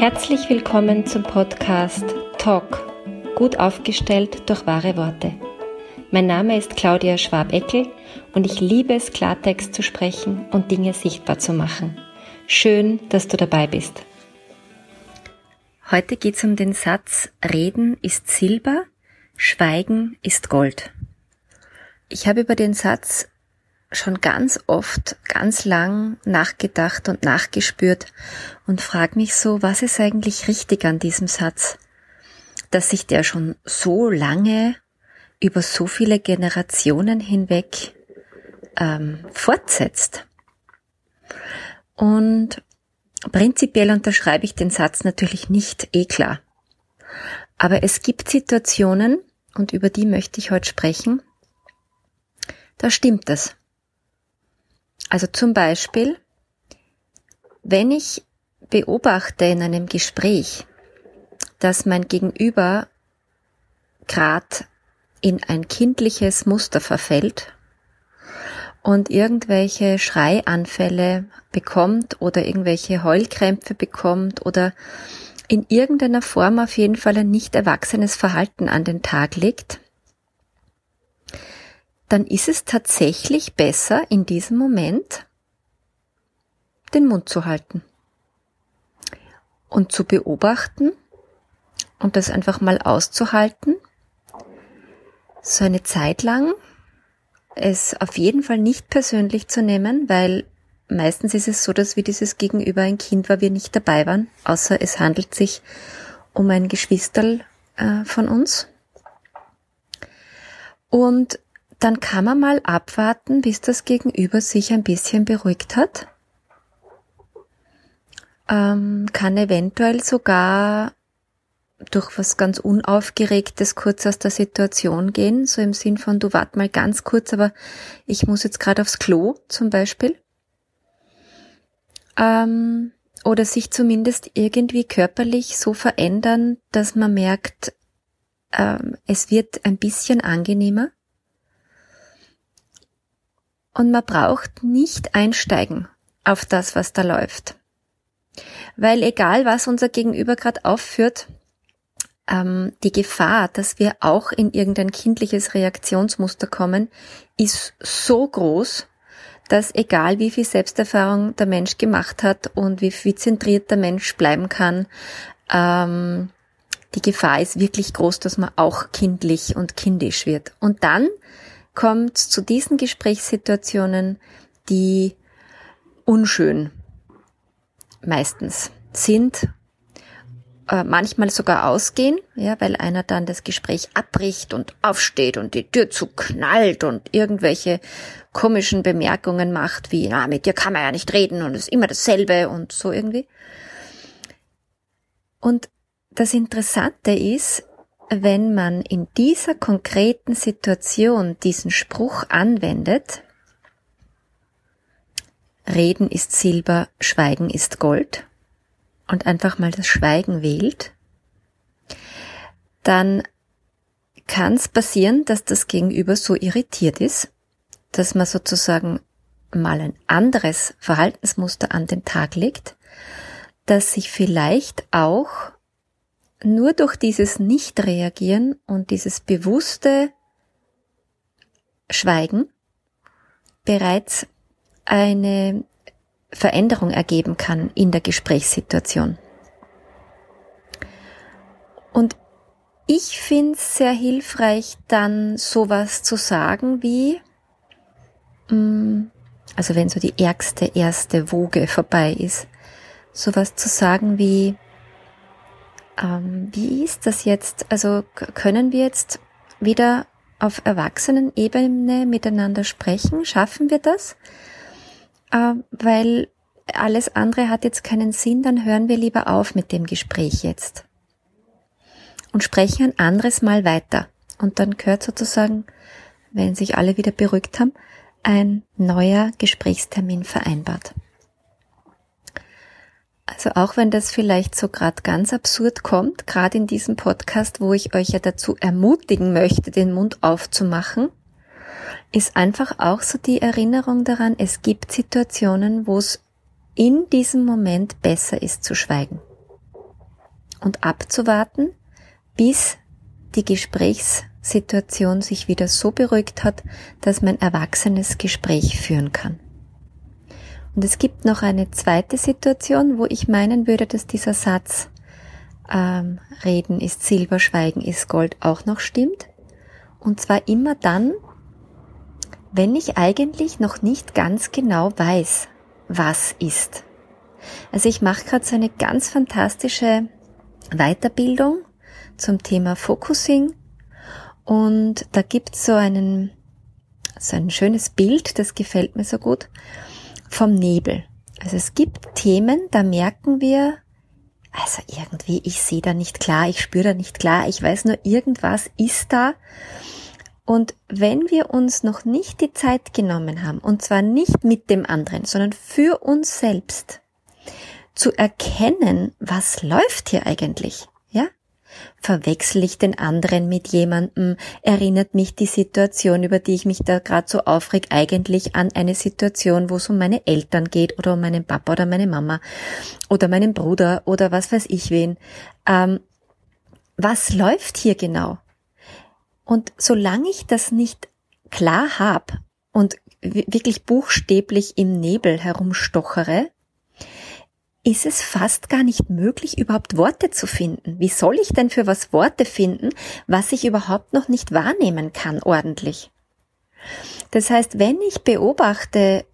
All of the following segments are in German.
Herzlich willkommen zum Podcast Talk, gut aufgestellt durch wahre Worte. Mein Name ist Claudia Schwab-Eckel und ich liebe es, Klartext zu sprechen und Dinge sichtbar zu machen. Schön, dass du dabei bist. Heute geht es um den Satz Reden ist Silber, Schweigen ist Gold. Ich habe über den Satz schon ganz oft, ganz lang nachgedacht und nachgespürt und frage mich so, was ist eigentlich richtig an diesem Satz, dass sich der schon so lange über so viele Generationen hinweg ähm, fortsetzt. Und prinzipiell unterschreibe ich den Satz natürlich nicht, eh klar. Aber es gibt Situationen, und über die möchte ich heute sprechen, da stimmt es. Also zum Beispiel, wenn ich beobachte in einem Gespräch, dass mein Gegenüber grad in ein kindliches Muster verfällt und irgendwelche Schreianfälle bekommt oder irgendwelche Heulkrämpfe bekommt oder in irgendeiner Form auf jeden Fall ein nicht erwachsenes Verhalten an den Tag legt, dann ist es tatsächlich besser, in diesem Moment den Mund zu halten und zu beobachten und das einfach mal auszuhalten, so eine Zeit lang es auf jeden Fall nicht persönlich zu nehmen, weil meistens ist es so, dass wir dieses Gegenüber ein Kind war, wir nicht dabei waren, außer es handelt sich um ein Geschwisterl äh, von uns. Und dann kann man mal abwarten, bis das Gegenüber sich ein bisschen beruhigt hat. Ähm, kann eventuell sogar durch was ganz Unaufgeregtes kurz aus der Situation gehen, so im Sinn von, du wart mal ganz kurz, aber ich muss jetzt gerade aufs Klo zum Beispiel. Ähm, oder sich zumindest irgendwie körperlich so verändern, dass man merkt, ähm, es wird ein bisschen angenehmer. Und man braucht nicht einsteigen auf das, was da läuft. Weil egal, was unser Gegenüber gerade aufführt, ähm, die Gefahr, dass wir auch in irgendein kindliches Reaktionsmuster kommen, ist so groß, dass egal wie viel Selbsterfahrung der Mensch gemacht hat und wie, wie zentriert der Mensch bleiben kann, ähm, die Gefahr ist wirklich groß, dass man auch kindlich und kindisch wird. Und dann kommt zu diesen Gesprächssituationen, die unschön meistens sind, äh, manchmal sogar ausgehen, ja, weil einer dann das Gespräch abbricht und aufsteht und die Tür zuknallt und irgendwelche komischen Bemerkungen macht, wie, na, mit dir kann man ja nicht reden und es ist immer dasselbe und so irgendwie. Und das Interessante ist, wenn man in dieser konkreten Situation diesen Spruch anwendet, Reden ist Silber, Schweigen ist Gold, und einfach mal das Schweigen wählt, dann kann es passieren, dass das Gegenüber so irritiert ist, dass man sozusagen mal ein anderes Verhaltensmuster an den Tag legt, dass sich vielleicht auch nur durch dieses Nicht-Reagieren und dieses bewusste Schweigen bereits eine Veränderung ergeben kann in der Gesprächssituation. Und ich finde es sehr hilfreich, dann sowas zu sagen wie, mm, also wenn so die ärgste erste Woge vorbei ist, sowas zu sagen wie, ähm, wie ist das jetzt? Also können wir jetzt wieder auf Erwachsenenebene miteinander sprechen? Schaffen wir das? Äh, weil alles andere hat jetzt keinen Sinn, dann hören wir lieber auf mit dem Gespräch jetzt. Und sprechen ein anderes Mal weiter. Und dann gehört sozusagen, wenn sich alle wieder beruhigt haben, ein neuer Gesprächstermin vereinbart. Also auch wenn das vielleicht so gerade ganz absurd kommt, gerade in diesem Podcast, wo ich euch ja dazu ermutigen möchte, den Mund aufzumachen, ist einfach auch so die Erinnerung daran, es gibt Situationen, wo es in diesem Moment besser ist zu schweigen. und abzuwarten, bis die Gesprächssituation sich wieder so beruhigt hat, dass man erwachsenes Gespräch führen kann. Und es gibt noch eine zweite Situation, wo ich meinen würde, dass dieser Satz ähm, Reden ist Silber, Schweigen ist Gold auch noch stimmt. Und zwar immer dann, wenn ich eigentlich noch nicht ganz genau weiß, was ist. Also ich mache gerade so eine ganz fantastische Weiterbildung zum Thema Focusing und da gibt's so einen so ein schönes Bild, das gefällt mir so gut, vom Nebel. Also es gibt Themen, da merken wir, also irgendwie, ich sehe da nicht klar, ich spüre da nicht klar, ich weiß nur, irgendwas ist da. Und wenn wir uns noch nicht die Zeit genommen haben, und zwar nicht mit dem anderen, sondern für uns selbst, zu erkennen, was läuft hier eigentlich? Verwechsel ich den anderen mit jemandem? Erinnert mich die Situation, über die ich mich da gerade so aufreg, eigentlich an eine Situation, wo es um meine Eltern geht oder um meinen Papa oder meine Mama oder meinen Bruder oder was weiß ich wen? Ähm, was läuft hier genau? Und solange ich das nicht klar habe und wirklich buchstäblich im Nebel herumstochere, ist es fast gar nicht möglich, überhaupt Worte zu finden. Wie soll ich denn für was Worte finden, was ich überhaupt noch nicht wahrnehmen kann ordentlich? Das heißt, wenn ich beobachte,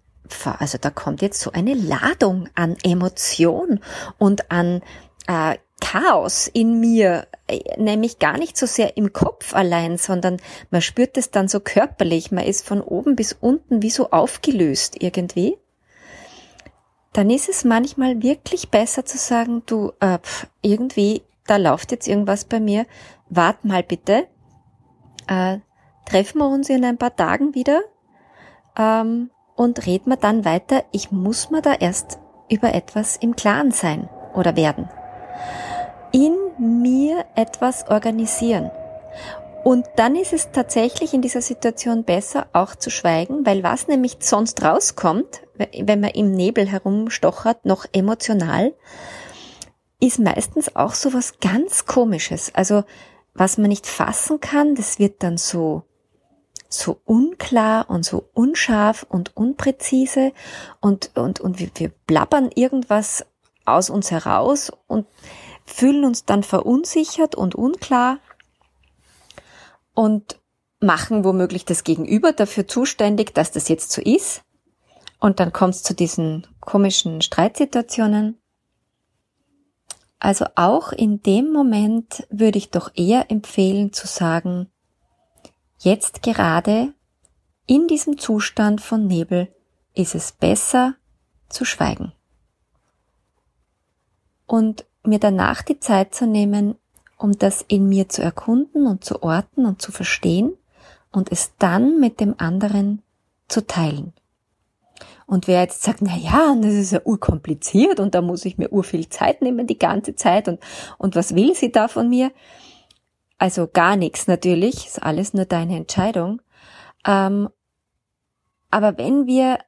also da kommt jetzt so eine Ladung an Emotion und an äh, Chaos in mir, äh, nämlich gar nicht so sehr im Kopf allein, sondern man spürt es dann so körperlich, man ist von oben bis unten wie so aufgelöst irgendwie dann ist es manchmal wirklich besser zu sagen, du, äh, irgendwie, da läuft jetzt irgendwas bei mir, wart mal bitte, äh, treffen wir uns in ein paar Tagen wieder ähm, und reden wir dann weiter. Ich muss mir da erst über etwas im Klaren sein oder werden. In mir etwas organisieren. Und dann ist es tatsächlich in dieser Situation besser, auch zu schweigen, weil was nämlich sonst rauskommt, wenn man im Nebel herumstochert, noch emotional, ist meistens auch so was ganz komisches. Also, was man nicht fassen kann, das wird dann so, so unklar und so unscharf und unpräzise und, und, und wir, wir blabbern irgendwas aus uns heraus und fühlen uns dann verunsichert und unklar und machen womöglich das Gegenüber dafür zuständig, dass das jetzt so ist. Und dann kommt es zu diesen komischen Streitsituationen. Also auch in dem Moment würde ich doch eher empfehlen zu sagen, jetzt gerade in diesem Zustand von Nebel ist es besser zu schweigen. Und mir danach die Zeit zu nehmen, um das in mir zu erkunden und zu orten und zu verstehen und es dann mit dem anderen zu teilen. Und wer jetzt sagt, na ja, das ist ja urkompliziert und da muss ich mir urviel Zeit nehmen die ganze Zeit und, und was will sie da von mir? Also gar nichts natürlich, ist alles nur deine Entscheidung. Ähm, aber wenn wir,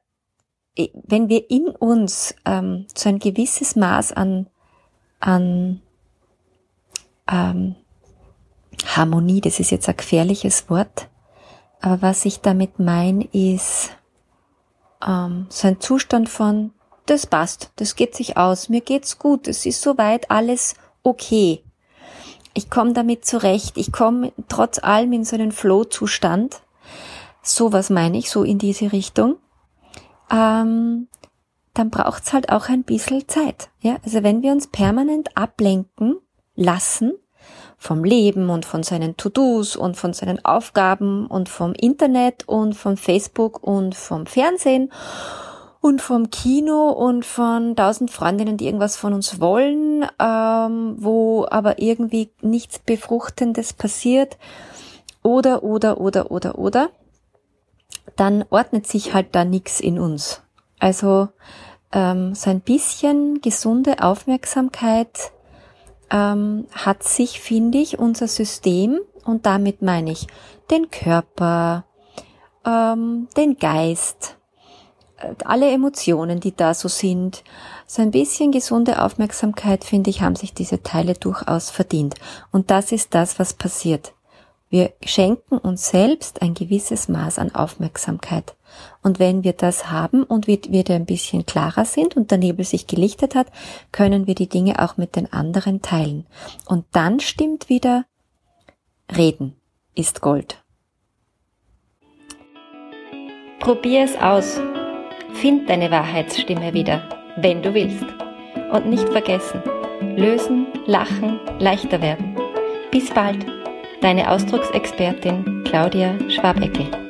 wenn wir in uns ähm, so ein gewisses Maß an, an ähm, Harmonie, das ist jetzt ein gefährliches Wort, aber was ich damit meine, ist ähm, so ein Zustand von, das passt, das geht sich aus, mir geht's gut, es ist soweit alles okay. Ich komme damit zurecht, ich komme trotz allem in so einen Flow-Zustand. So was meine ich, so in diese Richtung. Ähm, dann braucht's halt auch ein bisschen Zeit. Ja? Also wenn wir uns permanent ablenken, lassen vom Leben und von seinen To-Dos und von seinen Aufgaben und vom Internet und vom Facebook und vom Fernsehen und vom Kino und von tausend Freundinnen, die irgendwas von uns wollen, ähm, wo aber irgendwie nichts Befruchtendes passiert oder, oder, oder, oder, oder, dann ordnet sich halt da nichts in uns. Also ähm, so ein bisschen gesunde Aufmerksamkeit ähm, hat sich, finde ich, unser System, und damit meine ich den Körper, ähm, den Geist, alle Emotionen, die da so sind, so ein bisschen gesunde Aufmerksamkeit, finde ich, haben sich diese Teile durchaus verdient. Und das ist das, was passiert. Wir schenken uns selbst ein gewisses Maß an Aufmerksamkeit. Und wenn wir das haben und wir wieder ein bisschen klarer sind und der Nebel sich gelichtet hat, können wir die Dinge auch mit den anderen teilen. Und dann stimmt wieder, Reden ist Gold. Probier es aus. Find deine Wahrheitsstimme wieder, wenn du willst. Und nicht vergessen, lösen, lachen, leichter werden. Bis bald, deine Ausdrucksexpertin Claudia Schwabeckel.